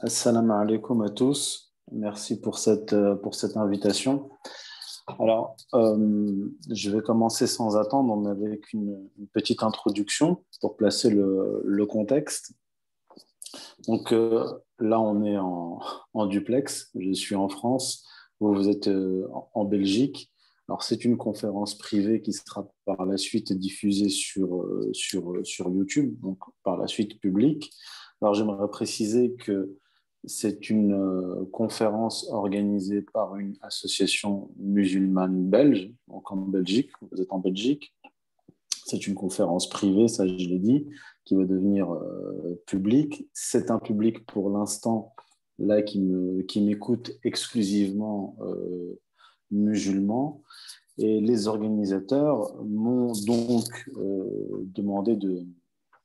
Assalamu alaikum à tous. Merci pour cette, euh, pour cette invitation. Alors, euh, je vais commencer sans attendre avec une, petite introduction pour placer le, le contexte. Donc euh, là, on est en, en, duplex. Je suis en France. Vous, vous êtes en Belgique. Alors, c'est une conférence privée qui sera par la suite diffusée sur, sur, sur YouTube, donc par la suite publique. Alors, j'aimerais préciser que c'est une euh, conférence organisée par une association musulmane belge, donc en Belgique, vous êtes en Belgique. C'est une conférence privée, ça je l'ai dit, qui va devenir euh, publique. C'est un public pour l'instant là qui m'écoute exclusivement euh, musulman. Et les organisateurs m'ont donc demandé de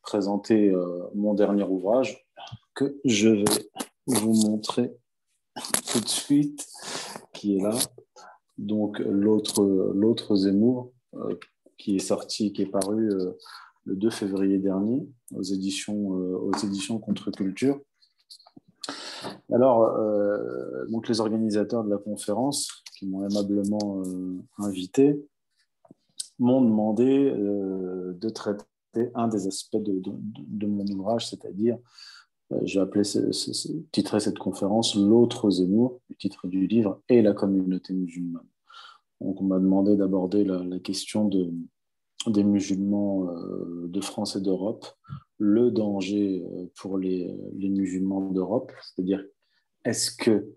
présenter mon dernier ouvrage que je vais vous montrer tout de suite qui est là. Donc l'autre Zemmour euh, qui est sorti, qui est paru euh, le 2 février dernier aux éditions euh, aux éditions Contre Culture. Alors donc les organisateurs de la conférence qui m'ont aimablement invité m'ont demandé de traiter un des aspects de, de mon ouvrage, c'est-à-dire euh, appelé ce, titrer cette conférence L'autre Zemmour, le titre du livre, et la communauté musulmane. Donc, on m'a demandé d'aborder la, question de, des musulmans euh, de France et d'Europe, le danger euh, pour les, les musulmans d'Europe, c'est-à-dire est-ce que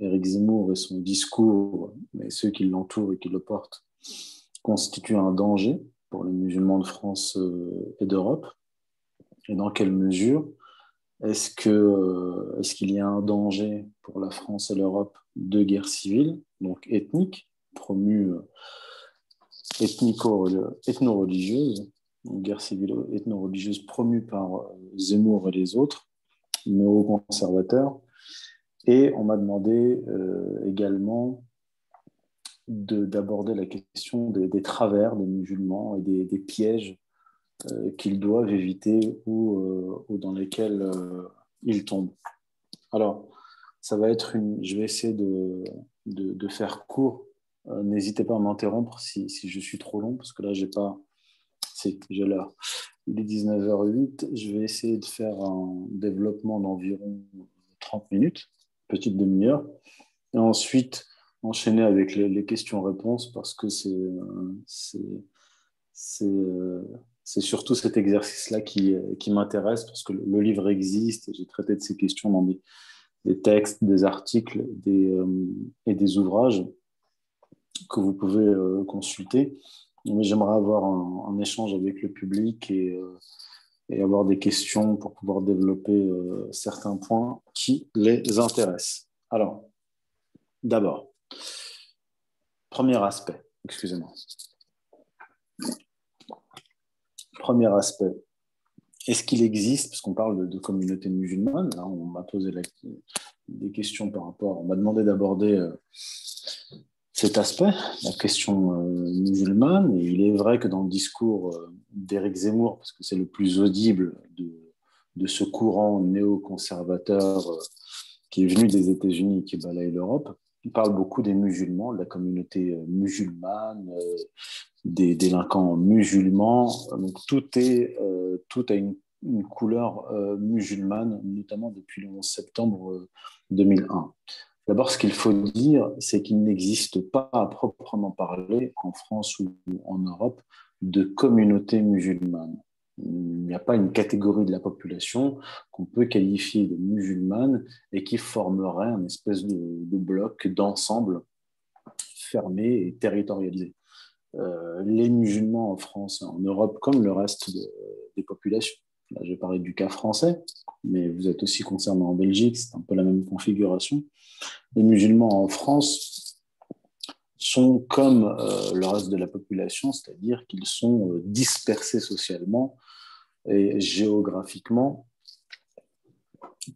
Éric Zemmour et son discours, et ceux qui l'entourent et qui le portent, constituent un danger pour les musulmans de France et d'Europe, et dans quelle mesure est-ce euh, est-ce qu'il y a un danger pour la France et l'Europe de guerre civile, donc ethnique, promue euh, ethno-religieuse, guerre civile ethno-religieuse promue par euh, Zemmour et les autres, néo-conservateurs. Et on m'a demandé également d'aborder la question des, travers des musulmans et des, pièges qu'ils doivent éviter ou, euh, ou dans lesquels euh, ils tombent. Alors, ça va être une. Je vais essayer de, de, faire court. N'hésitez pas à m'interrompre si, si, je suis trop long, parce que là, j'ai pas. Si, j'ai l'heure. Il est 19h08. Je vais essayer de faire un développement d'environ 30 minutes, petite demi-heure. Et ensuite, enchaîner avec les, questions-réponses, parce que c'est. C'est c'est surtout cet exercice-là qui, euh, m'intéresse parce que le, livre existe et j'ai traité de ces questions dans des, textes, des articles euh, et des ouvrages que vous pouvez euh, consulter. Mais j'aimerais avoir un, échange avec le public et, avoir des questions pour pouvoir développer certains points qui les intéressent. Alors, d'abord, premier aspect, excusez-moi. Premier aspect, est-ce qu'il existe, parce qu'on parle de, communauté musulmane, là, on m'a posé des questions par rapport, on m'a demandé d'aborder euh, cet aspect, la question euh, musulmane, et il est vrai que dans le discours euh, d'Éric Zemmour, parce que c'est le plus audible de, de ce courant néoconservateur qui est venu des États-Unis et qui balaye l'Europe, il parle beaucoup des musulmans, de la communauté musulmane, des délinquants musulmans. Donc tout, est, euh, tout a une, couleur euh, musulmane, notamment depuis le 11 septembre 2001. Euh, D'abord, ce qu'il faut dire, c'est qu'il n'existe pas à proprement parler en France ou en Europe de communauté musulmane. Il n'y a pas une catégorie de la population qu'on peut qualifier de musulmane et qui formerait un espèce de, bloc d'ensemble fermé et territorialisé. Euh, les musulmans en France et en Europe, comme le reste des populations. Là, je parler du cas français, mais vous êtes aussi concerné en Belgique, c'est un peu la même configuration. Les musulmans en France sont comme euh, le reste de la population, c'est-à-dire qu'ils sont euh, dispersés socialement et géographiquement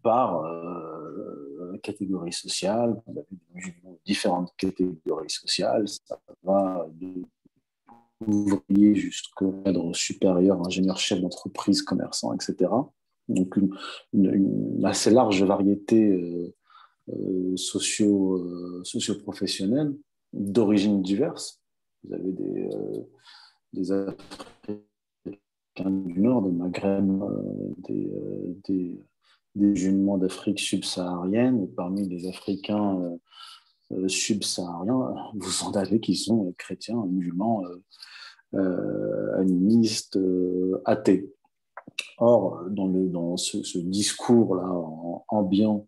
par euh, catégorie sociale. On a vu des musulmans de différentes catégories sociales. Ça va de ouvrier jusqu'au cadre supérieur, ingénieur chef d'entreprise, commerçant, etc. Donc une, assez large variété socio, socio-professionnelle d'origines diverses. Vous avez des, des Africains du Nord, des Maghreb, des, des, des d'Afrique subsaharienne, parmi les Africains euh, subsahariens, vous en avez qui sont chrétiens, musulmans, euh, euh, animistes, athées. Or, dans, le, dans ce, discours-là ambiant,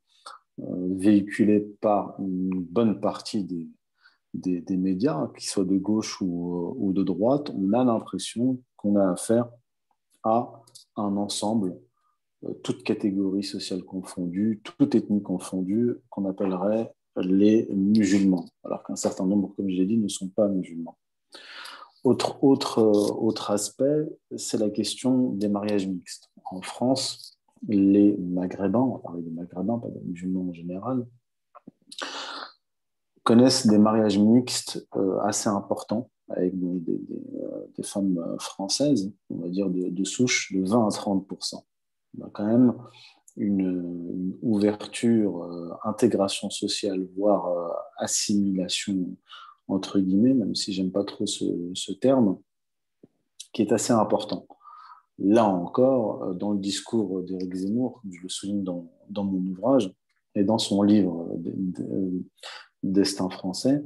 véhiculé par une bonne partie des, des, médias, qu'ils soient de gauche ou, ou de droite, on a l'impression qu'on a affaire à un ensemble, toute catégorie sociale confondue, toute ethnie confondue, qu'on appellerait les musulmans, alors qu'un certain nombre, comme je l'ai dit, ne sont pas musulmans. Autre, autre, autre aspect, c'est la question des mariages mixtes. En France, les maghrébins, on va des maghrébins, pas des musulmans en général, connaissent des mariages mixtes euh, assez importants avec des, euh, femmes françaises, on va dire de, souche de 20 à 30 On a quand même une, ouverture, euh, intégration sociale, voire euh, assimilation, entre guillemets, même si j'aime pas trop ce, terme, qui est assez important. Là encore, euh, dans le discours d'Éric Zemmour, je le souligne dans, mon ouvrage et dans son livre Destin français,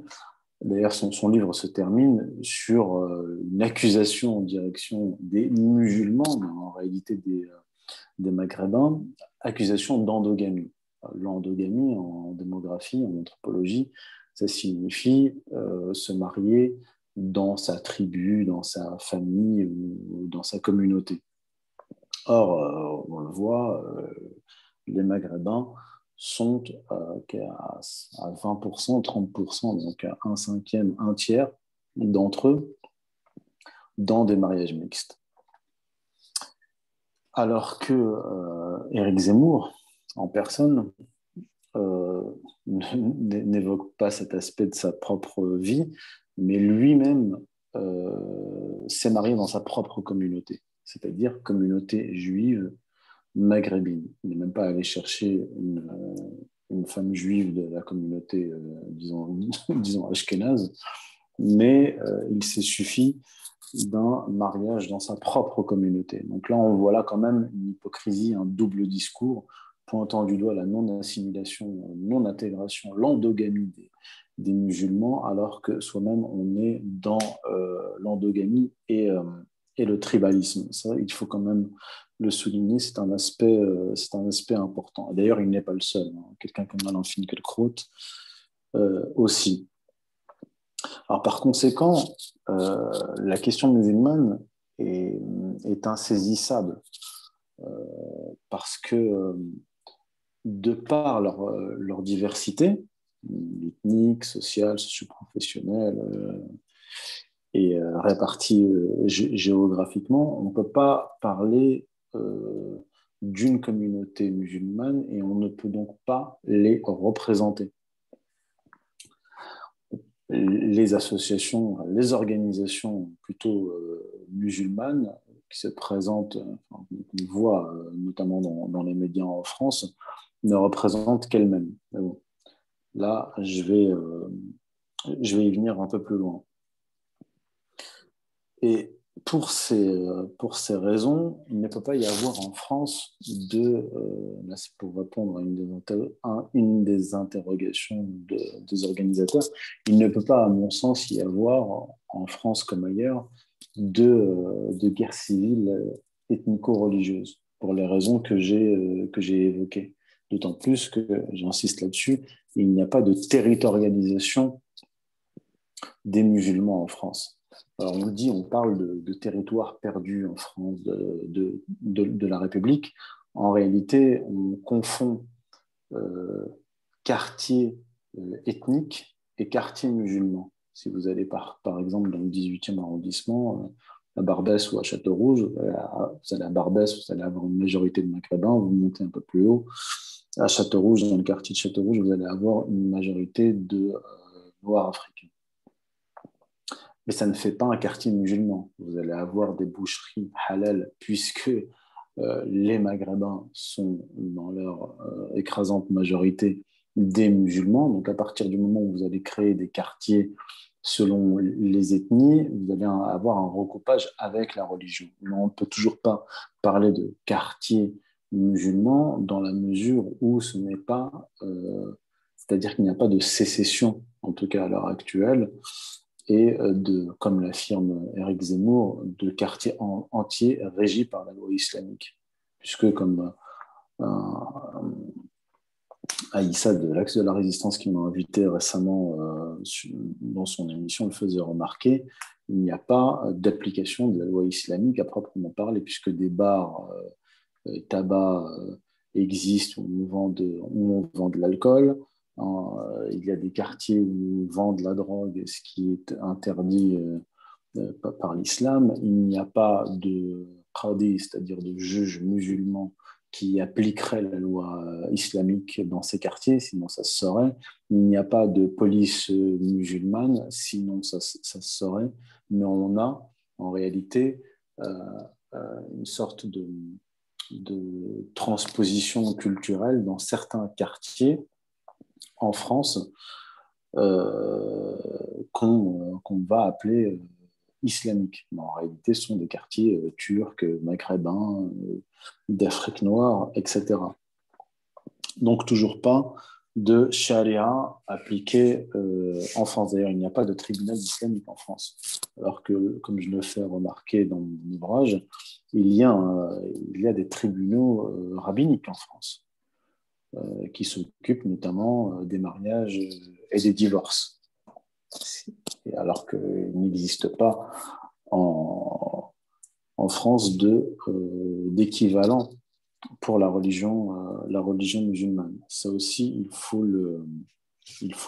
D'ailleurs, son, livre se termine sur une accusation en direction des musulmans, mais en réalité des, des Maghrébins, accusation d'endogamie. L'endogamie en démographie, en anthropologie, ça signifie euh, se marier dans sa tribu, dans sa famille ou dans sa communauté. Or, euh, on le voit, euh, les Maghrébins sont à 20%, 30%, donc un cinquième, un tiers d'entre eux dans des mariages mixtes. Alors que euh, Zemmour, en personne, euh, n'évoque pas cet aspect de sa propre vie, mais lui-même euh, s'est marié dans sa propre communauté, c'est-à-dire communauté juive maghrébine. Il n'est même pas allé chercher une, femme juive de la communauté, disons, disons ashkénaze, mais il s'est suffi d'un mariage dans sa propre communauté. Donc là, on voit là quand même une hypocrisie, un double discours, pointant du doigt la non-assimilation, non-intégration, l'endogamie des, musulmans, alors que soi-même, on est dans euh, l'endogamie et, euh, et, le tribalisme. Ça, il faut quand même le souligner, c'est un, aspect, euh, c'est un aspect important. D'ailleurs, il n'est pas le seul. Hein. Quelqu'un comme Alain Finkielkraut aussi. Alors, par conséquent, euh, la question musulmane est, insaisissable euh, parce que, euh, de par leur, leur diversité, ethnique, sociale, socio-professionnelle et répartie géographiquement, on ne peut pas parler d'une communauté musulmane et on ne peut donc pas les représenter les associations, les organisations plutôt euh, musulmanes qui se présentent, qu'on voit euh, notamment dans, les médias en France, ne représentent qu'elles-mêmes. là, je vais, euh, je vais y venir un peu plus loin. Et pour ces, pour ces raisons, il ne peut pas y avoir en France de, là c'est pour répondre à une des, interrogations des organisateurs, il ne peut pas, à mon sens, y avoir en France comme ailleurs de, de guerre civile ethnico-religieuse, pour les raisons que j'ai, que j'ai évoquées. D'autant plus que, j'insiste là-dessus, il n'y a pas de territorialisation des musulmans en France. On dit, on parle de, de territoire perdu en France de, la République. En réalité, on confond euh, quartier euh, ethnique et quartier musulman. Si vous allez par, par exemple dans le 18e arrondissement, euh, à Barbès ou à Château-Rouge, vous allez à Barbès, vous allez avoir une majorité de maghrébins, vous montez un peu plus haut. À Château-Rouge, dans le quartier de Château-Rouge, vous allez avoir une majorité de Noirs africains mais ça ne fait pas un quartier musulman. Vous allez avoir des boucheries halal, puisque les Maghrébins sont dans leur écrasante majorité des musulmans. Donc à partir du moment où vous allez créer des quartiers selon les ethnies, vous allez avoir un recoupage avec la religion. Mais on ne peut toujours pas parler de quartier musulman dans la mesure où ce n'est pas, euh, c'est-à-dire qu'il n'y a pas de sécession, en tout cas à l'heure actuelle, et euh, de, comme l'affirme Eric Zemmour, de quartiers entiers régis par la loi islamique. Puisque, comme euh, Aïssa de l'Axe de la Résistance qui m'a invité récemment euh, dans son émission le faisait remarquer, il n'y a pas d'application de la loi islamique à proprement parler, puisque des bars, euh, euh, tabac existent où on vend de, où on vend de l'alcool. Il y a des quartiers où on vend la drogue, ce qui est interdit par l'islam. Il n'y a pas de qadi, c'est-à-dire de juge musulman qui appliquerait la loi euh, islamique dans ces quartiers, sinon ça se saurait. Il n'y a pas de police euh, musulmane, sinon ça, ça se saurait. Mais on a en réalité euh, une sorte de, transposition culturelle dans certains quartiers en France qu'on va appeler islamiques. Mais en réalité, ce sont des quartiers turcs, maghrébins, d'Afrique noire, etc. Donc toujours pas de charia appliqué euh, en France. D'ailleurs, il n'y a pas de tribunal islamique en France. Alors que, comme je le fais remarquer dans mon ouvrage, il y a, des tribunaux euh, rabbiniques en France euh, qui s'occupent notamment des mariages et des divorces. alors qu'il n'existe pas en, France euh, d'équivalent pour la religion, euh, la religion musulmane. Ça aussi, il faut le,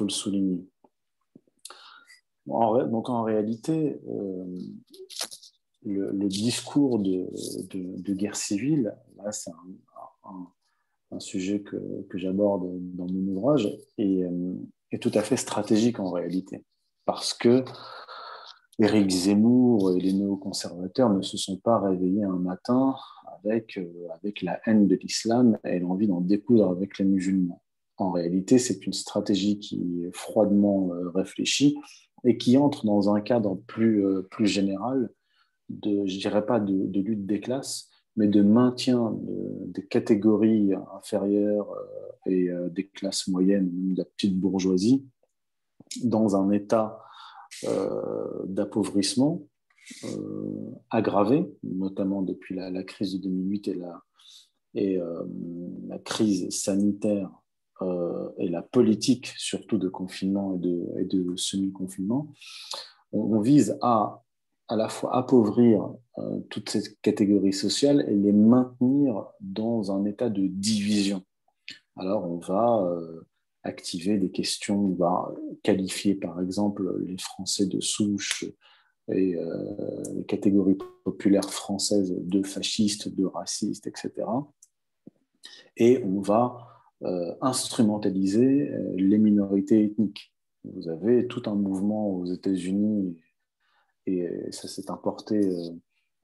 souligner. donc en réalité, euh, le, discours de, guerre civile, là c'est un, sujet que, que j'aborde dans mon ouvrage, et est tout à fait stratégique en réalité. Parce que Éric Zemmour et les néoconservateurs ne se sont pas réveillés un matin avec, euh, avec la haine de l'islam et l'envie d'en découdre avec les musulmans. En réalité, c'est une stratégie qui est froidement euh, réfléchie et qui entre dans un cadre plus, euh, plus général de, je dirais pas de lutte des classes, mais de maintien des catégories inférieures et des classes moyennes, de la petite bourgeoisie, dans un état euh, d'appauvrissement euh, aggravé, notamment depuis la, crise de 2008 et la, euh, crise sanitaire et la politique, surtout de confinement et de semi-confinement, on, vise à à la fois appauvrir toutes ces catégories sociales et les maintenir dans un état de division. Alors on va activer des questions, va qualifier par exemple les Français de souche et euh, les catégories populaires françaises de fascistes, de racistes, etc. Et on va euh, instrumentaliser euh, les minorités ethniques. Vous avez tout un mouvement aux États-Unis, et ça s'est importé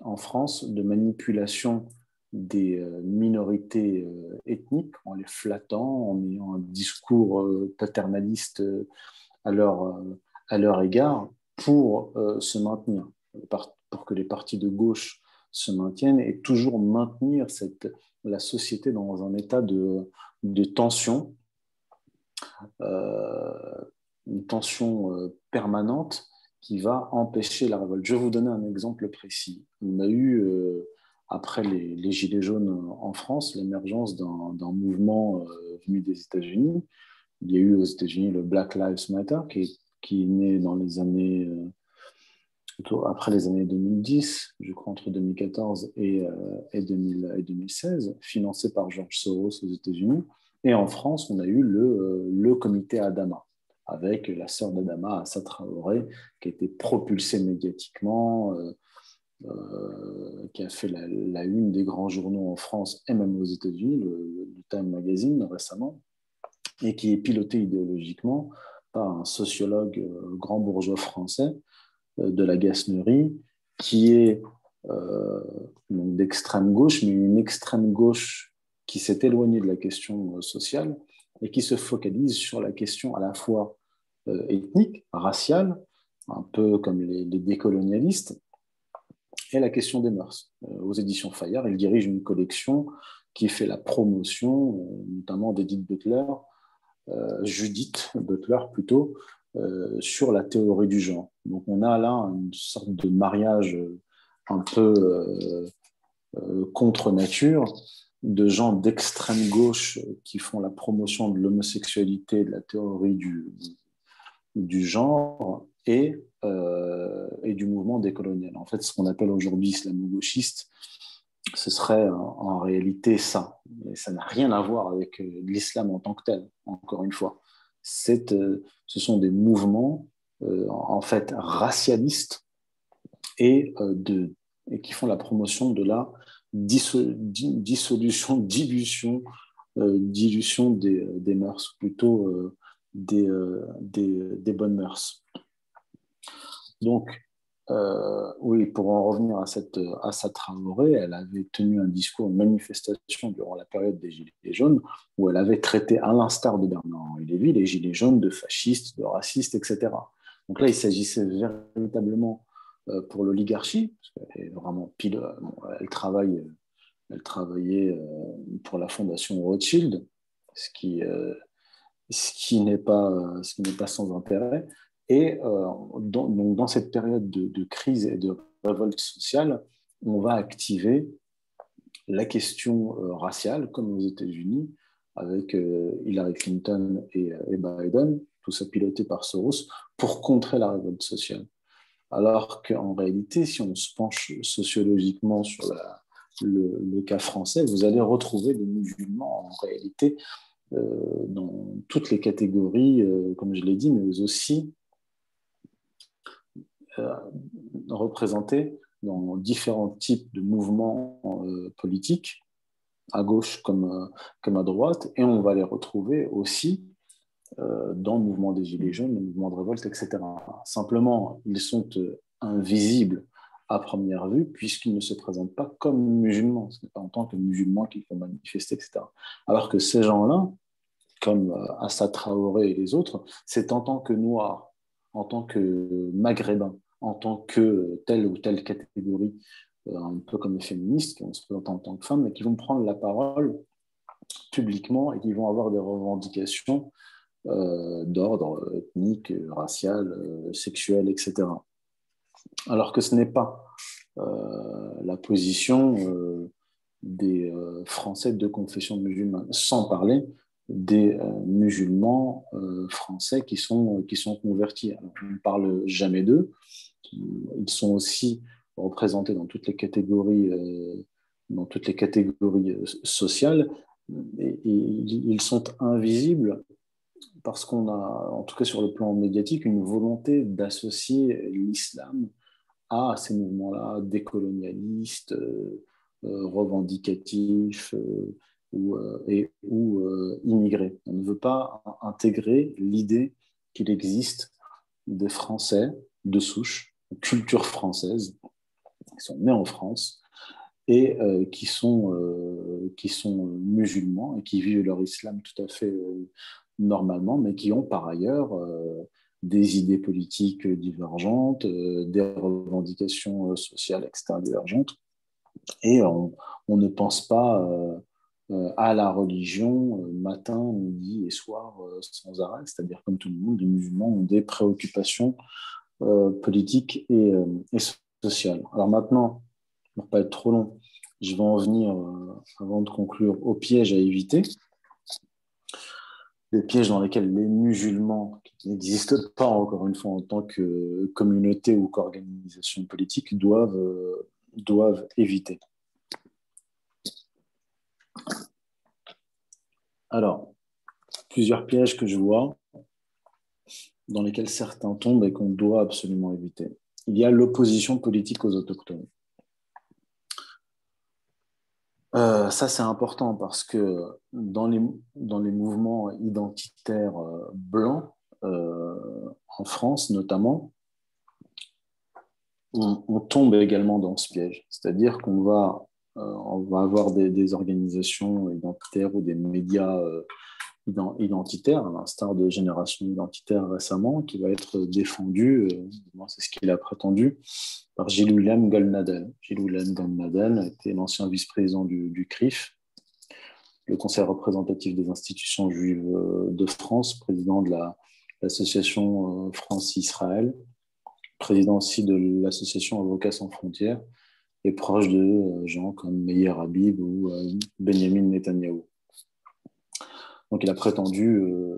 en France, de manipulation des euh, minorités euh, ethniques en les flattant, en ayant un discours euh, paternaliste à leur, à leur égard pour se maintenir, pour que les partis de gauche se maintiennent et toujours maintenir la société dans un état de tension, une tension permanente qui va empêcher la révolte. Je vais vous donner un exemple précis. On a eu après les, Gilets jaunes en France, l'émergence d'un mouvement euh, venu des États-Unis. Il y a eu aux États-Unis le Black Lives Matter, qui est, né dans les années, euh, après les années 2010, je crois entre 2014 et, 2016, euh, financé par George Soros aux États-Unis. Et en France, on a eu le, le comité Adama, avec la sœur d'Adama, Assa Traoré, qui a été propulsée médiatiquement. Euh, qui a fait la, une des grands journaux en France et même aux États-Unis, le, Time Magazine récemment, et qui est piloté idéologiquement par un sociologue euh, grand bourgeois français euh, de la Gasnerie, qui est d'extrême gauche, mais une extrême gauche qui s'est éloignée de la question sociale et qui se focalise sur la question à la fois ethnique, raciale, un peu comme les, décolonialistes, et la question des mœurs. aux éditions Fayard, il dirige une collection qui fait la promotion, notamment d'Edith Butler, Judith Butler plutôt, euh, sur la théorie du genre. Donc on a là une sorte de mariage euh, un peu euh, contre nature de gens d'extrême gauche qui font la promotion de l'homosexualité, de la théorie du, du genre et, et, du mouvement décolonial. En fait, ce qu'on appelle aujourd'hui islamo-gauchiste, ce serait en, réalité ça. Mais ça n'a rien à voir avec l'islam en tant que tel, encore une fois. Euh, ce sont des mouvements euh, en fait racialistes et, euh, de, et qui font la promotion de la dissolution, dilution, dilution des, des, mœurs, plutôt des, des, des, bonnes mœurs. Donc, euh, oui, pour en revenir à cette à sa Traoré, elle avait tenu un discours, une manifestation durant la période des Gilets jaunes, où elle avait traité, à l'instar de Bernard-Henri Lévy, les Gilets jaunes de fascistes, de racistes, etc. Donc là, il s'agissait véritablement euh, pour l'oligarchie, parce qu'elle vraiment pile, elle travaille, elle travaillait euh, pour la fondation Rothschild, ce qui, ce qui n'est pas, n'est pas sans intérêt. Et euh, dans, donc dans, cette période de, crise et de révolte sociale, on va activer la question euh, raciale, comme aux États-Unis, avec euh, Hillary Clinton et, Biden, tout ça piloté par Soros, pour contrer la révolte sociale. Alors qu'en réalité, si on se penche sociologiquement sur le, le, cas français, vous allez retrouver des musulmans en réalité dans toutes les catégories, comme je l'ai dit, mais aussi euh, représentés dans différents types de mouvements euh, politiques, à gauche comme, euh, comme à droite, et on va les retrouver aussi dans le mouvement des Gilets jaunes, le mouvement de révolte, etc. Simplement, ils sont invisibles à première vue, puisqu'ils ne se présentent pas comme musulmans. Ce n'est pas en tant que musulmans qu'ils font manifester, etc. Alors que ces gens-là, comme Assa Traoré et les autres, c'est en tant que noirs, en tant que maghrébins, en tant que telle ou telle catégorie, euh, un peu comme les féministes qui vont se présenter en tant que femmes, mais qui vont prendre la parole publiquement et qui vont avoir des revendications euh, d'ordre ethnique, racial, euh, sexuel, etc. Alors que ce n'est pas la position des Français de confession musulmane, sans parler des musulmans français qui sont, convertis. on ne parle jamais d'eux, ils sont aussi représentés dans toutes les catégories, euh, dans toutes les catégories euh, sociales, et, ils sont invisibles parce qu'on a, en tout cas sur le plan médiatique, une volonté d'associer l'islam à ces mouvements-là décolonialistes, euh, revendicatifs ou, et, ou immigrés. On ne veut pas intégrer l'idée qu'il existe des Français de souche culture française, qui sont nés en France et euh, qui, sont, euh, qui sont musulmans et qui vivent leur islam tout à fait euh, normalement, mais qui ont par ailleurs des idées politiques divergentes, des revendications sociales extra divergentes. Et on, ne pense pas à la religion matin, midi et soir sans arrêt, c'est-à-dire comme tout le monde, les musulmans ont des préoccupations euh, politique et, euh, et, sociale. Alors maintenant, pour ne pas être trop long, je vais en venir, euh, avant de conclure, aux pièges à éviter. Les pièges dans lesquels les musulmans, qui n'existent pas encore une fois en tant que communauté ou qu'organisation politique, doivent, doivent éviter. Alors, plusieurs pièges que je vois dans lesquels certains tombent et qu'on doit absolument éviter. Il y a l'opposition politique aux autochtones. Euh, ça, c'est important parce que dans les, dans les mouvements identitaires euh, blancs, euh, en France notamment, on, tombe également dans ce piège. C'est-à-dire qu'on va, va avoir des, organisations identitaires ou des médias identitaire, à l'instar de Génération Identitaire récemment, qui va être défendu, euh, c'est ce qu'il a prétendu, par Gilles William Goldnadel. Gilles William Goldnadel était l'ancien vice-président du, CRIF, le Conseil représentatif des institutions juives euh, de France, président de l'association euh, France-Israël, président aussi de l'association Avocats sans frontières, et proche de gens comme Meir Habib ou Benjamin Netanyahu. Donc il a prétendu euh,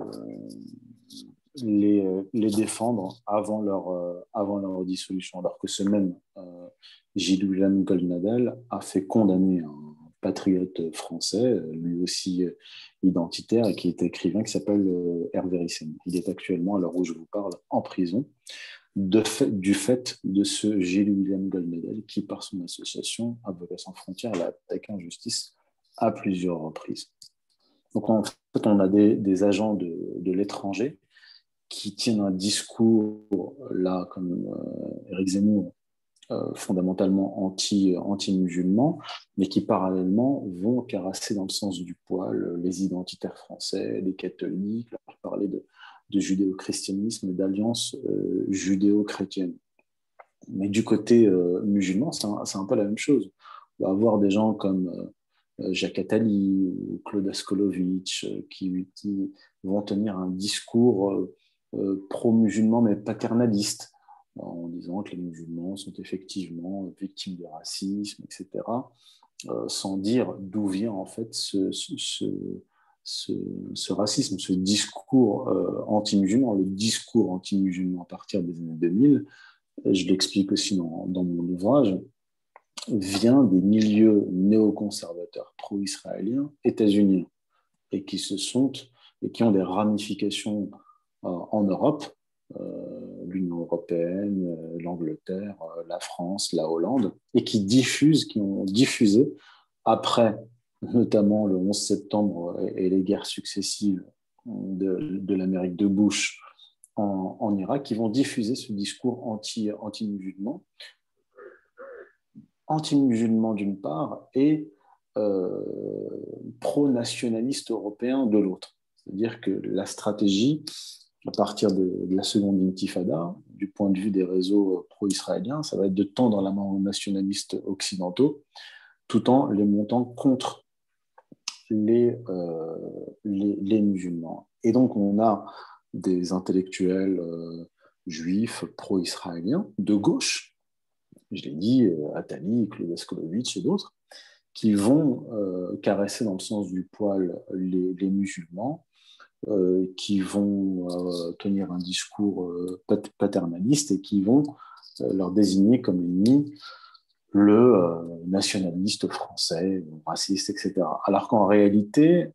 les, les, défendre avant leur, euh, avant leur dissolution, alors que ce même euh, Gilles William Goldnadel a fait condamner un patriote français, lui aussi identitaire, et qui est écrivain, qui s'appelle Hervé Rissen. Il est actuellement, à l'heure où je vous parle, en prison du fait de ce Gilles William Goldnadel qui, par son association Avocats sans frontières, l'a attaqué en justice à plusieurs reprises. Donc en fait, on a des, agents de, l'étranger qui tiennent un discours, là, comme euh, Eric Zemmour, euh, fondamentalement anti, anti-musulmans, mais qui parallèlement vont carasser dans le sens du poil les identitaires français, les catholiques, leur parler de, de judéo-christianisme et d'alliance euh, judéo-chrétienne. Mais du côté musulman, c'est un, peu la même chose. On va avoir des gens comme euh, Jacques Attali ou Claude Askolovitch, euh, qui, vont tenir un discours euh, pro-musulman mais paternaliste, en disant que les musulmans sont effectivement victimes de racisme, etc., sans dire d'où vient en fait ce, racisme, ce discours anti-musulman, le discours anti-musulman à partir des années 2000. Je l'explique aussi dans mon ouvrage vient des milieux néoconservateurs pro-israéliens états-uniens et qui se sont et qui ont des ramifications euh, en Europe, euh, l'Union européenne, euh, l'Angleterre, la France, la Hollande, et qui diffusent, qui ont diffusé après notamment le 11 septembre et, les guerres successives de, l'Amérique de Bush en, Irak, qui vont diffuser ce discours anti, anti-musulman anti-musulman d'une part et euh, pro-nationaliste européen de l'autre. C'est-à-dire que la stratégie, à partir de, la seconde intifada, du point de vue des réseaux pro-israéliens, ça va être de tendre la main aux nationalistes occidentaux, tout en les montant contre les, euh, musulmans. Et donc on a des intellectuels euh, juifs pro-israéliens de gauche je l'ai dit, euh, Atali, Claude et d'autres, qui vont euh, caresser dans le sens du poil les, musulmans, euh, qui vont tenir un discours paternaliste et qui vont leur désigner comme ennemi le nationaliste français, raciste, etc. Alors qu'en réalité,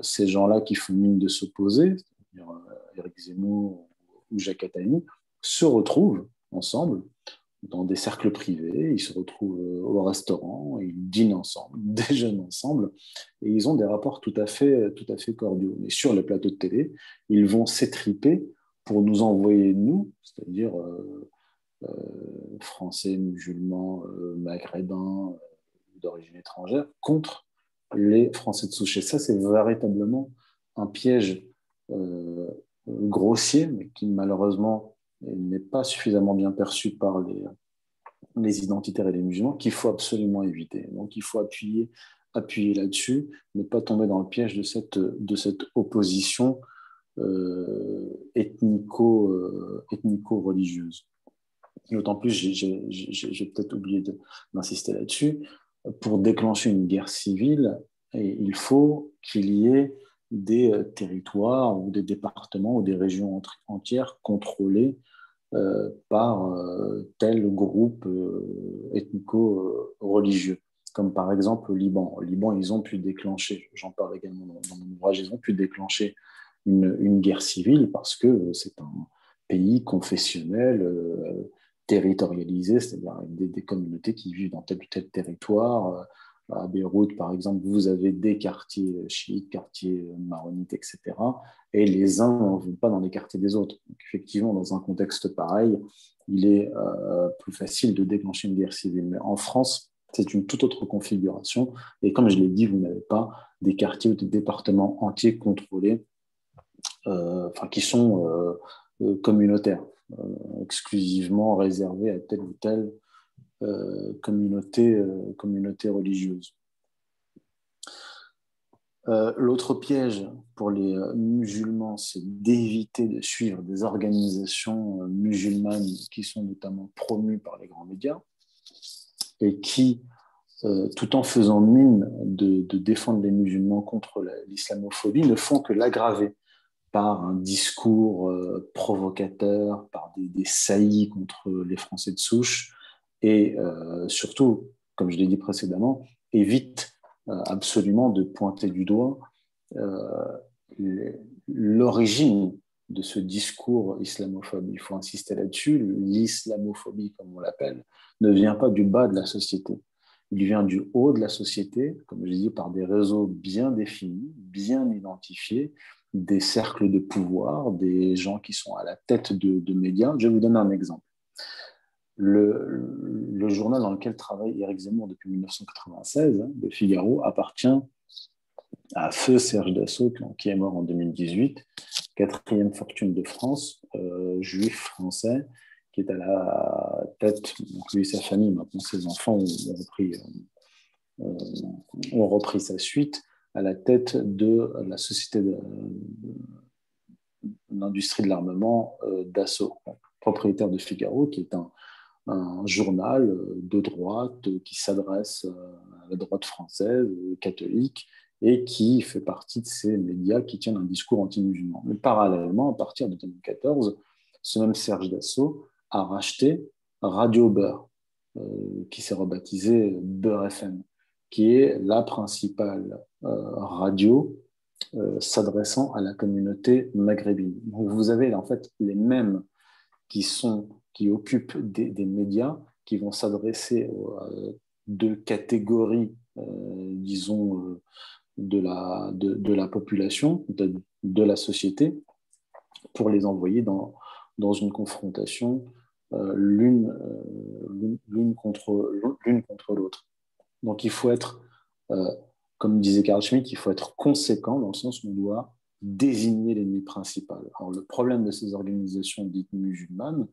ces gens-là qui font mine de s'opposer, c'est-à-dire Eric Zemmour ou Jacques Attali, se retrouvent ensemble dans des cercles privés, ils se retrouvent euh, au restaurant, ils dînent ensemble, déjeunent ensemble, et ils ont des rapports tout à fait, tout à fait cordiaux. Mais sur les plateaux de télé, ils vont s'étriper pour nous envoyer, nous, c'est-à-dire euh, euh, français, musulmans, maghrébins, d'origine étrangère, contre les Français de souche. Et ça, c'est véritablement un piège grossier, mais qui malheureusement n'est pas suffisamment bien perçu par les, identitaires et les musulmans qu'il faut absolument éviter. Donc il faut appuyer, appuyer là-dessus, ne pas tomber dans le piège de cette, de cette opposition euh, euh, ethnico-religieuse. D'autant plus, j'ai peut-être oublié d'insister là-dessus, pour déclencher une guerre civile, il faut qu'il y ait des euh, territoires ou des départements ou des régions entières contrôlées euh, par euh, tel groupe ethnico-religieux, comme par exemple au Liban. Au Liban, ils ont pu déclencher, j'en parle également dans, mon ouvrage, ils ont pu déclencher une, guerre civile parce que c'est un pays confessionnel territorialisé, c'est-à-dire des, des, communautés qui vivent dans tel ou tel territoire À Beyrouth, par exemple, vous avez des quartiers chiites, quartiers maronites, etc. Et les uns ne vont pas dans les quartiers des autres. Effectivement, dans un contexte pareil, il est euh, plus facile de déclencher une guerre civile. Mais en France, c'est une toute autre configuration. Et comme je l'ai dit, vous n'avez pas des quartiers ou des départements entiers contrôlés, euh, enfin, qui sont euh, communautaires, exclusivement réservés à telle ou euh, communauté, euh, communauté religieuse. Euh, l'autre piège pour les musulmans, c'est d'éviter de suivre des organisations musulmanes qui sont notamment promues par les grands médias et qui, tout en faisant mine de, défendre les musulmans contre l'islamophobie, ne font que l'aggraver par un discours provocateur, par des, des, saillies contre les Français de souche, et euh, surtout, comme je l'ai dit précédemment, évite euh, absolument de pointer du doigt euh, l'origine de ce discours islamophobe. Il faut insister là-dessus. L'islamophobie, comme on l'appelle, ne vient pas du bas de la société. Il vient du haut de la société, comme je dis, par des réseaux bien définis, bien identifiés, des cercles de pouvoir, des gens qui sont à la tête de, de médias. Je vais vous donner un exemple. Le, journal dans lequel travaille Eric Zemmour depuis 1996, hein, Le Figaro, appartient à Feu Serge Dassault, qui est mort en 2018, quatrième fortune de France, euh, juif français, qui est à la tête, lui et sa famille, maintenant ses enfants ont repris, euh, euh, ont repris sa suite, à la tête de la société de, l'industrie de l'armement Dassault, propriétaire de Figaro, qui est un, un journal euh, de droite qui s'adresse euh, à la droite française, euh, catholique, et qui fait partie de ces médias qui tiennent un discours anti-musulman. Mais parallèlement, à partir de 2014, ce même Serge Dassault a racheté Radio Beurre, qui s'est rebaptisé Beurre FM, qui est la principale radio s'adressant à la communauté maghrébine. Donc vous avez en fait les mêmes qui sont qui occupent des, médias qui vont s'adresser à deux catégories, euh, disons, euh, de la, de, la population, de, la société, pour les envoyer dans, dans une confrontation euh, l'une l'une contre l'autre. Donc il faut être, comme disait Karl Schmitt, il faut être conséquent dans le sens où on doit désigner l'ennemi principal. Alors le problème de ces organisations dites musulmanes,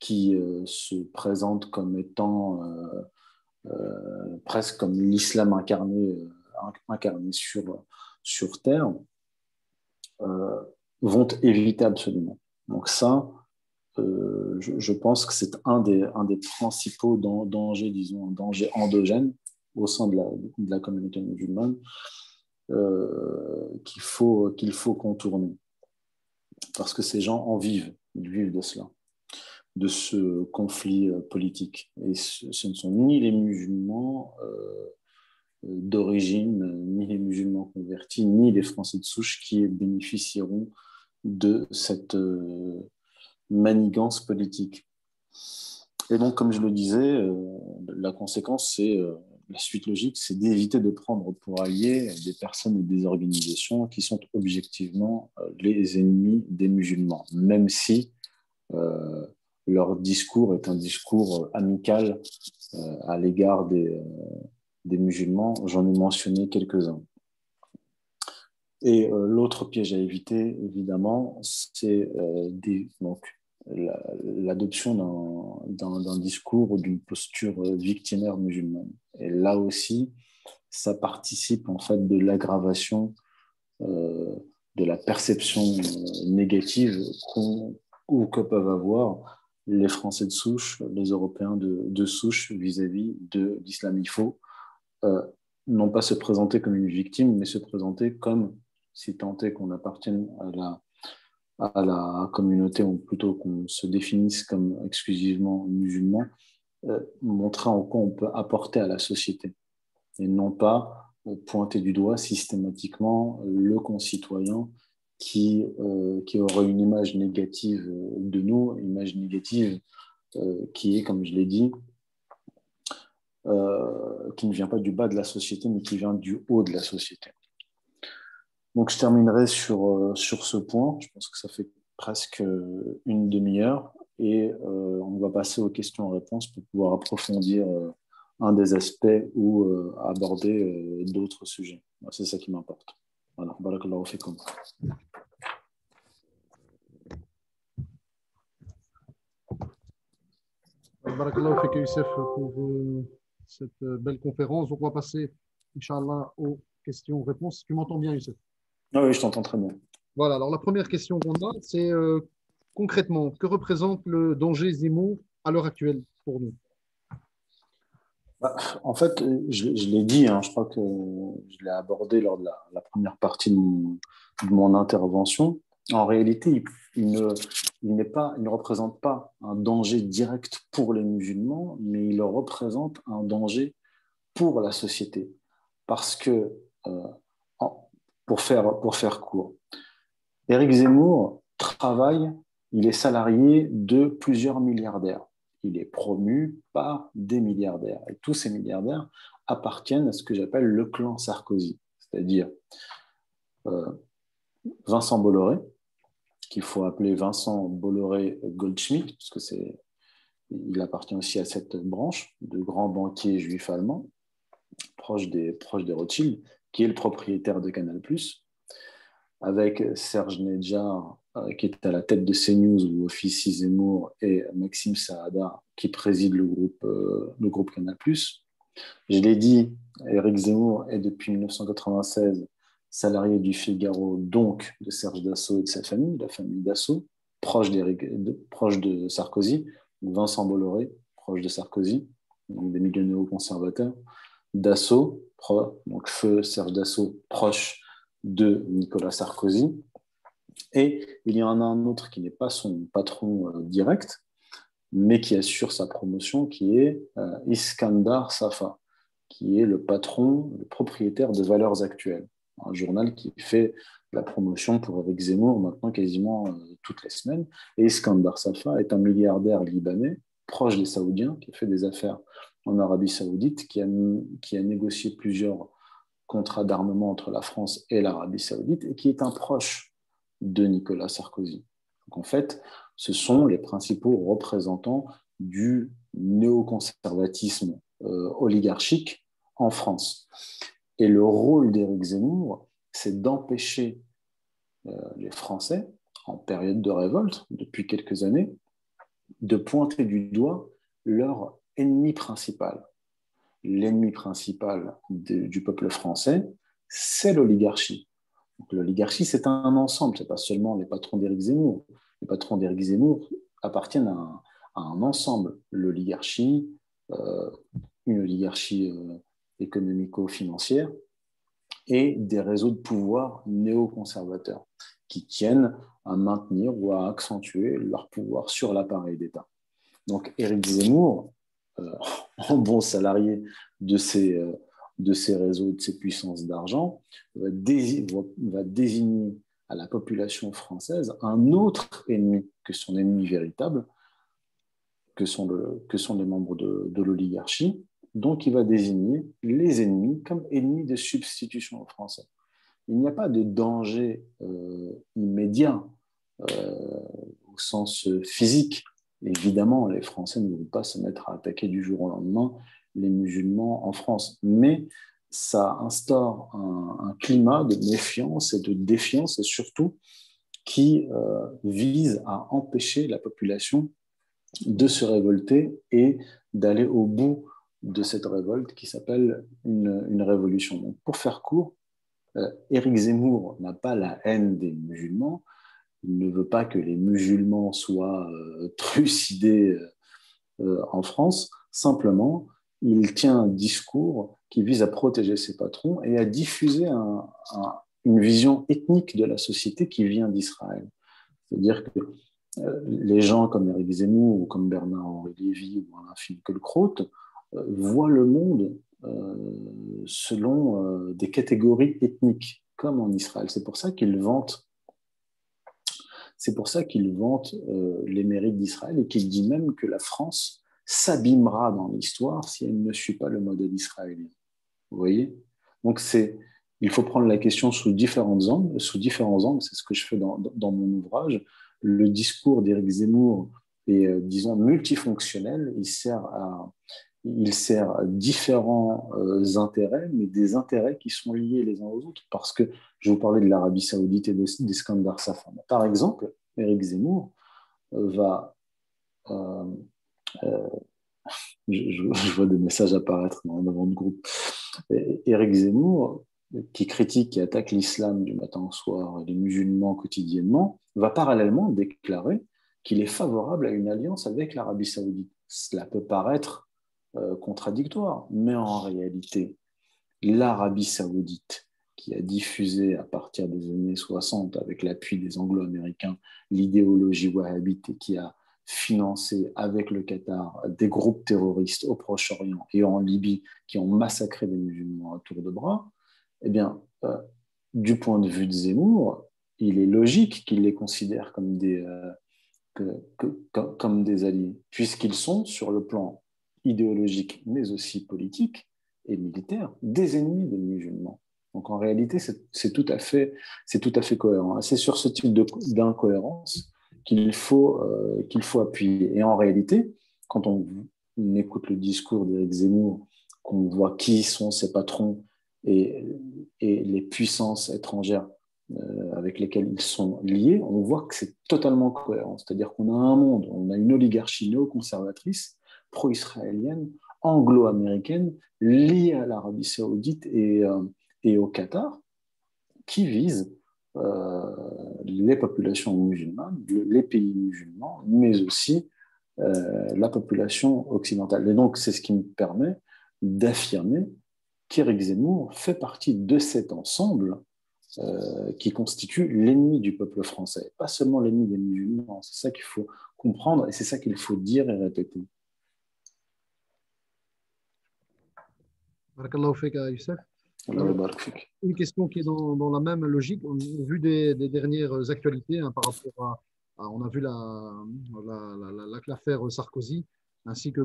qui euh, se présente comme étant euh, euh, presque comme l'islam incarné, incarné sur, sur Terre, vont éviter absolument. Donc ça, je, pense que c'est un des, un des principaux dangers, disons, un danger endogène au sein de la, de la communauté musulmane qu'il faut, qu'il faut contourner. Parce que ces gens en vivent, ils vivent de cela de ce conflit euh, politique. Et ce, ne sont ni les musulmans euh, d'origine, ni les musulmans convertis, ni les Français de souche qui bénéficieront de cette euh, manigance politique. Et donc, comme je le disais, la conséquence, c'est la suite logique, c'est d'éviter de prendre pour alliés des personnes et des organisations qui sont objectivement les ennemis des musulmans, même si leur discours est un discours euh, amical euh, à l'égard des, euh, des, musulmans. J'en ai mentionné quelques-uns. Et l'autre piège à éviter, évidemment, c'est l'adoption d'un discours ou d'une posture victimaire musulmane. Et là aussi, ça participe en fait de l'aggravation de la perception négative ou que peuvent avoir les Français de souche, les Européens de, souche vis-à-vis de l'islam. Il faut euh, non pas se présenter comme une victime, mais se présenter comme, si tant est qu'on appartienne à la, communauté, ou plutôt qu'on se définisse comme exclusivement musulman, euh, montrer en quoi on peut apporter à la société, et non pas euh, pointer du doigt systématiquement le concitoyen qui, euh, aurait une image négative de nous, image négative euh, qui est, comme je l'ai dit, qui ne vient pas du bas de la société, mais qui vient du haut de la société. Donc, je terminerai sur, sur ce point. Je pense que ça fait presque une demi-heure et on va passer aux questions-réponses pour pouvoir approfondir un des aspects ou aborder d'autres sujets. C'est ça qui m'importe. Voilà, barakallahu fikum. Barakallahu fikum, Youssef, pour euh, cette euh, belle conférence. Donc, on va passer, Inch'Allah, aux questions-réponses. Tu m'entends bien, Youssef? Ah Oui, je t'entends très bien. Voilà, alors la première question qu'on a, c'est euh, concrètement, que représente le danger Zemmour à l'heure actuelle pour nous? Bah, en fait, je, l'ai dit, hein, je crois que je l'ai abordé lors de la, première partie de mon, intervention. En réalité, il, ne, représente pas un danger direct pour les musulmans, mais il représente un danger pour la société. Parce que, euh, pour, faire, pour faire court, Éric Zemmour travaille, il est salarié de plusieurs milliardaires il est promu par des milliardaires. Et tous ces milliardaires appartiennent à ce que j'appelle le clan Sarkozy, c'est-à-dire euh, Vincent Bolloré, qu'il faut appeler Vincent Bolloré Goldschmidt, parce que c'est, il appartient aussi à cette branche de grands banquiers juifs allemands, proche des, proches des Rothschild, qui est le propriétaire de Canal+, avec Serge Nedjar, euh, qui est à la tête de CNews où officie Zemmour, et Maxime Saada, qui préside le groupe, euh, le groupe Canal+. Je l'ai dit, Eric Zemmour est depuis 1996 salarié du Figaro, donc de Serge Dassault et de sa famille, la famille Dassault, proche, de, Sarkozy, Vincent Bolloré, proche de Sarkozy, des milieux néo-conservateurs, Dassault, donc feu Serge Dassault, proche de Nicolas Sarkozy, et il y en a un autre qui n'est pas son patron euh, direct, mais qui assure sa promotion, qui est euh, Iskandar Safa, qui est le patron, le propriétaire de Valeurs Actuelles, un journal qui fait la promotion pour Eric Zemmour maintenant quasiment euh, toutes les semaines. Et Iskandar Safa est un milliardaire libanais, proche des Saoudiens, qui a fait des affaires en Arabie Saoudite, qui a, qui a négocié plusieurs contrats d'armement entre la France et l'Arabie Saoudite, et qui est un proche de Nicolas Sarkozy. en fait, ce sont les principaux représentants du néoconservatisme euh, oligarchique en France. Et le rôle d'Éric Zemmour, c'est d'empêcher euh, les Français, en période de révolte, depuis quelques années, de pointer du doigt leur ennemi principal. L'ennemi principal du peuple français, c'est l'oligarchie. L'oligarchie, c'est un ensemble, ce n'est pas seulement les patrons d'Éric Zemmour. Les patrons d'Éric Zemmour appartiennent à un, ensemble. L'oligarchie, euh, une oligarchie euh, économico-financière et des réseaux de pouvoir néoconservateurs qui tiennent à maintenir ou à accentuer leur pouvoir sur l'appareil d'État. Donc Éric Zemmour, euh, en bon salarié de ces de ces réseaux, de ces puissances d'argent, va, désigner à la population française un autre ennemi que son ennemi véritable, que sont, que sont les membres de, l'oligarchie. Donc, il va désigner les ennemis comme ennemis de substitution aux Français. Il n'y a pas de danger euh, immédiat euh, au sens physique. Évidemment, les Français ne vont pas se mettre à attaquer du jour au lendemain les musulmans en France. Mais ça instaure un, climat de méfiance et de défiance, et surtout qui euh, vise à empêcher la population de se révolter et d'aller au bout de cette révolte qui s'appelle une, révolution. Donc, pour faire court, euh, Éric Zemmour n'a pas la haine des musulmans, il ne veut pas que les musulmans soient euh, trucidés en France, simplement, il tient un discours qui vise à protéger ses patrons et à diffuser une vision ethnique de la société qui vient d'Israël. C'est-à-dire que euh, les gens comme Eric Zemmour ou comme Bernard-Henri Lévy ou Alain Finkielkraut euh, voient le monde euh, selon des catégories ethniques, comme en Israël. C'est pour ça qu'ils vantent c'est pour ça qu'il vante les mérites d'Israël et qu'il dit même que la France s'abîmera dans l'histoire si elle ne suit pas le modèle israélien. Vous voyez? Donc, c'est, il faut prendre la question sous différents angles. Sous différents angles, c'est ce que je fais dans, mon ouvrage. Le discours d'Éric Zemmour est, euh, disons, multifonctionnel. Il sert à, il sert à différents euh, intérêts, mais des intérêts qui sont liés les uns aux autres. Parce que je vous parlais de l'Arabie Saoudite et d'Iskandar Safan. Par exemple, Éric Zemmour euh, va. Euh, je, vois des messages apparaître dans, dans de groupe. Éric Zemmour, qui critique et attaque l'islam du matin au soir et les musulmans quotidiennement, va parallèlement déclarer qu'il est favorable à une alliance avec l'Arabie saoudite. Cela peut paraître euh, contradictoire, mais en réalité, l'Arabie saoudite, qui a diffusé à partir des années 60, avec l'appui des anglo-américains, l'idéologie wahhabite et qui a financé avec le Qatar des groupes terroristes au Proche-Orient et en Libye qui ont massacré des musulmans à tour de bras, eh bien, euh, du point de vue de Zemmour, il est logique qu'il les considère comme des, euh, comme des alliés, puisqu'ils sont, sur le plan idéologique, mais aussi politique et militaire, des ennemis des musulmans. Donc en réalité, c'est tout, à fait, tout à fait cohérent. C'est sur ce type d'incohérence qu'il faut, euh, qu'il faut appuyer. Et en réalité, quand on, écoute le discours d'Éric Zemmour, qu'on voit qui sont ses patrons et, et les puissances étrangères euh, avec lesquels ils sont liés, on voit que c'est totalement cohérent. C'est-à-dire qu'on a un monde, on a une oligarchie néoconservatrice, pro-israélienne, anglo-américaine, liée à l'Arabie saoudite et, euh, au Qatar, qui vise euh, les populations musulmanes, les pays musulmans, mais aussi la population occidentale. Et donc, c'est ce qui me permet d'affirmer qu'Éric Zemmour fait partie de cet ensemble euh, qui constitue l'ennemi du peuple français, pas seulement l'ennemi des musulmans. C'est ça qu'il faut comprendre et c'est ça qu'il faut dire et répéter. Une question qui est dans, la même logique, on a vu des, dernières actualités hein, par rapport à, on a vu l'affaire la, Sarkozy, ainsi que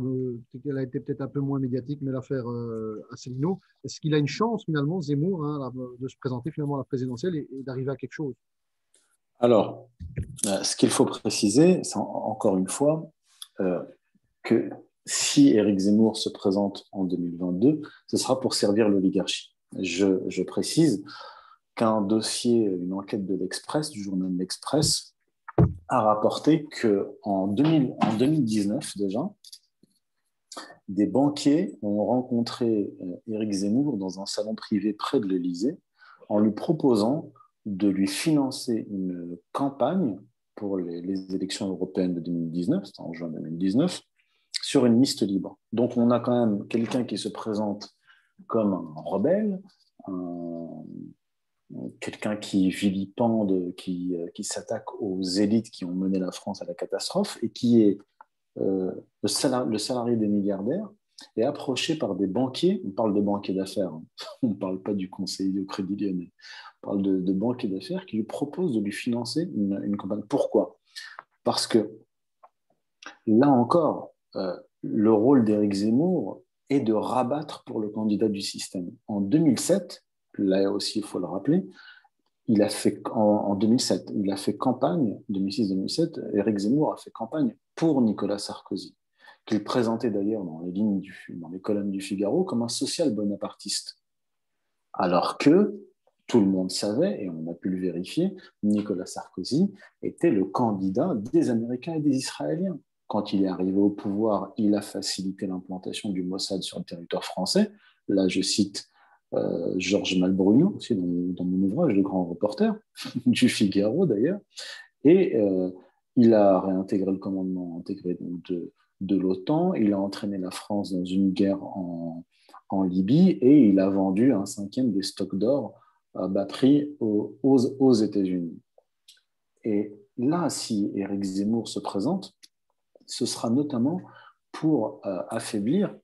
qu'elle a été peut-être un peu moins médiatique, mais l'affaire euh, Asselineau. Est-ce qu'il a une chance finalement, Zemmour, hein, de se présenter finalement à la présidentielle et, d'arriver à quelque chose? Alors, euh, ce qu'il faut préciser, c'est encore une fois euh, que si Éric Zemmour se présente en 2022, ce sera pour servir l'oligarchie. Je, précise qu'un dossier, une enquête de l'Express, du journal L'Express, a rapporté qu'en 2019 déjà, des banquiers ont rencontré euh, Éric Zemmour dans un salon privé près de l'Élysée en lui proposant de lui financer une campagne pour les, élections européennes de 2019, en juin 2019, sur une liste libre. Donc on a quand même quelqu'un qui se présente comme un rebelle, quelqu'un qui vilipende, qui, euh, qui s'attaque aux élites qui ont mené la France à la catastrophe et qui est euh, le, salarié, des milliardaires est approché par des banquiers, on parle de banquiers d'affaires, hein. on ne parle pas du conseiller au Crédit Lyonnais, on parle de, banquiers d'affaires qui lui proposent de lui financer une, campagne. Pourquoi? Parce que là encore, euh, le rôle d'Éric Zemmour est de rabattre pour le candidat du système. En 2007, là aussi il faut le rappeler, il a fait en, 2007, il a fait campagne, 2006-2007, Éric Zemmour a fait campagne pour Nicolas Sarkozy, qu'il présentait d'ailleurs dans les lignes dans les colonnes du Figaro comme un social bonapartiste. Alors que tout le monde savait, et on a pu le vérifier, Nicolas Sarkozy était le candidat des Américains et des Israéliens. Quand il est arrivé au pouvoir, il a facilité l'implantation du Mossad sur le territoire français. Là, je cite euh, Georges Malbruno, aussi dans, mon ouvrage, le grand reporter, du Figaro d'ailleurs. Et euh, il a réintégré le commandement intégré de, de l'OTAN, il a entraîné la France dans une guerre en, en, Libye et il a vendu un cinquième des stocks d'or à batterie aux, aux, États-Unis. Et là, si Éric Zemmour se présente, ce sera notamment pour euh, affaiblir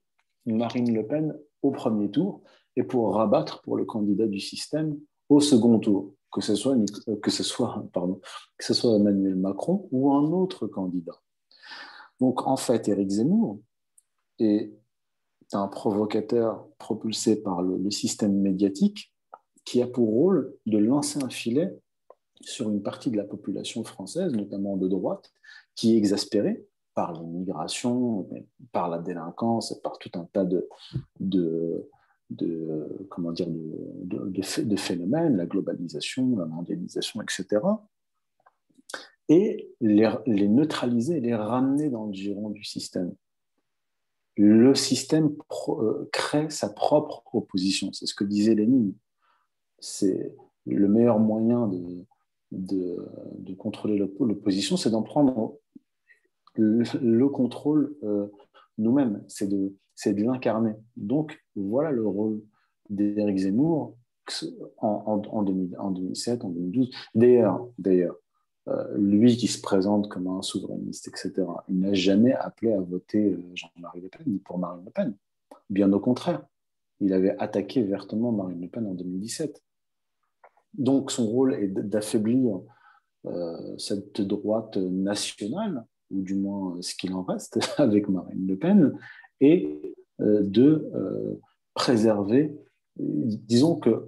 Marine Le Pen au premier tour et pour rabattre pour le candidat du système au second tour, que ce soit, euh, que Emmanuel Macron ou un autre candidat. Donc en fait, Éric Zemmour, est un provocateur propulsé par le, système médiatique qui a pour rôle de lancer un filet sur une partie de la population française, notamment de droite, qui est exaspérée par l'immigration, par la délinquance, par tout un tas de, de, de comment dire, de, de, phénomènes, la globalisation, la mondialisation, etc. Et les, neutraliser, les ramener dans le giron du système le système euh, crée sa propre opposition. C'est ce que disait Lénine. C'est le meilleur moyen de, de, contrôler l'opposition, c'est d'en prendre le, contrôle euh, nous-mêmes, c'est de, de l'incarner. Donc, voilà le rôle d'Éric Zemmour en, en, 2007, en 2012. D'ailleurs, d'ailleurs euh, lui qui se présente comme un souverainiste, etc., il n'a jamais appelé à voter euh, Jean-Marie Le Pen ni pour Marine Le Pen. Bien au contraire, il avait attaqué vertement Marine Le Pen en 2017. Donc son rôle est d'affaiblir cette droite nationale, ou du moins ce qu'il en reste avec Marine Le Pen, et de préserver, disons que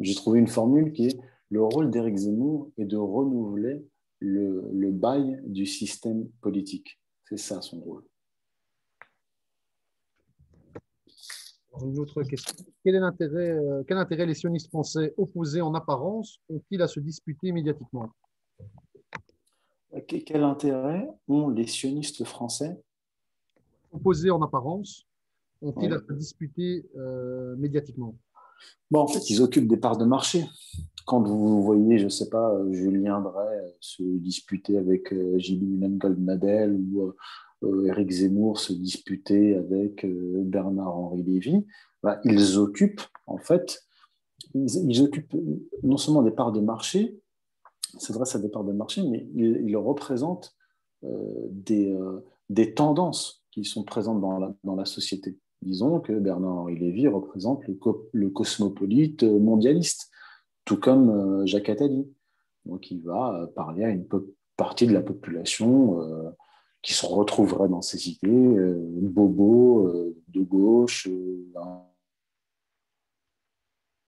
j'ai trouvé une formule qui est le rôle d'Éric Zemmour est de renouveler le, bail du système politique. C'est ça son rôle. Une autre question. Euh, quel intérêt les sionistes français opposés en apparence ont-ils à se disputer médiatiquement Quel intérêt ont les sionistes français opposés en apparence ont-ils à se disputer euh, médiatiquement? Bon, En fait, ils occupent des parts de marché. Quand vous voyez, je ne sais pas, euh, Julien Drey euh, se disputer avec euh, Gilles Goldnadel ou Eric Zemmour se disputer avec Bernard-Henri Lévy, bah, ils occupent, en fait, ils, occupent non seulement des parts de marché, vrai, ça des parts de marché, mais ils, représentent des, des, tendances qui sont présentes dans la, société. Disons que Bernard-Henri Lévy représente le, cosmopolite mondialiste tout comme euh, Jacques Attali. Donc, il va euh, parler à une partie de la population euh, qui se retrouverait dans ces idées, bobo de gauche,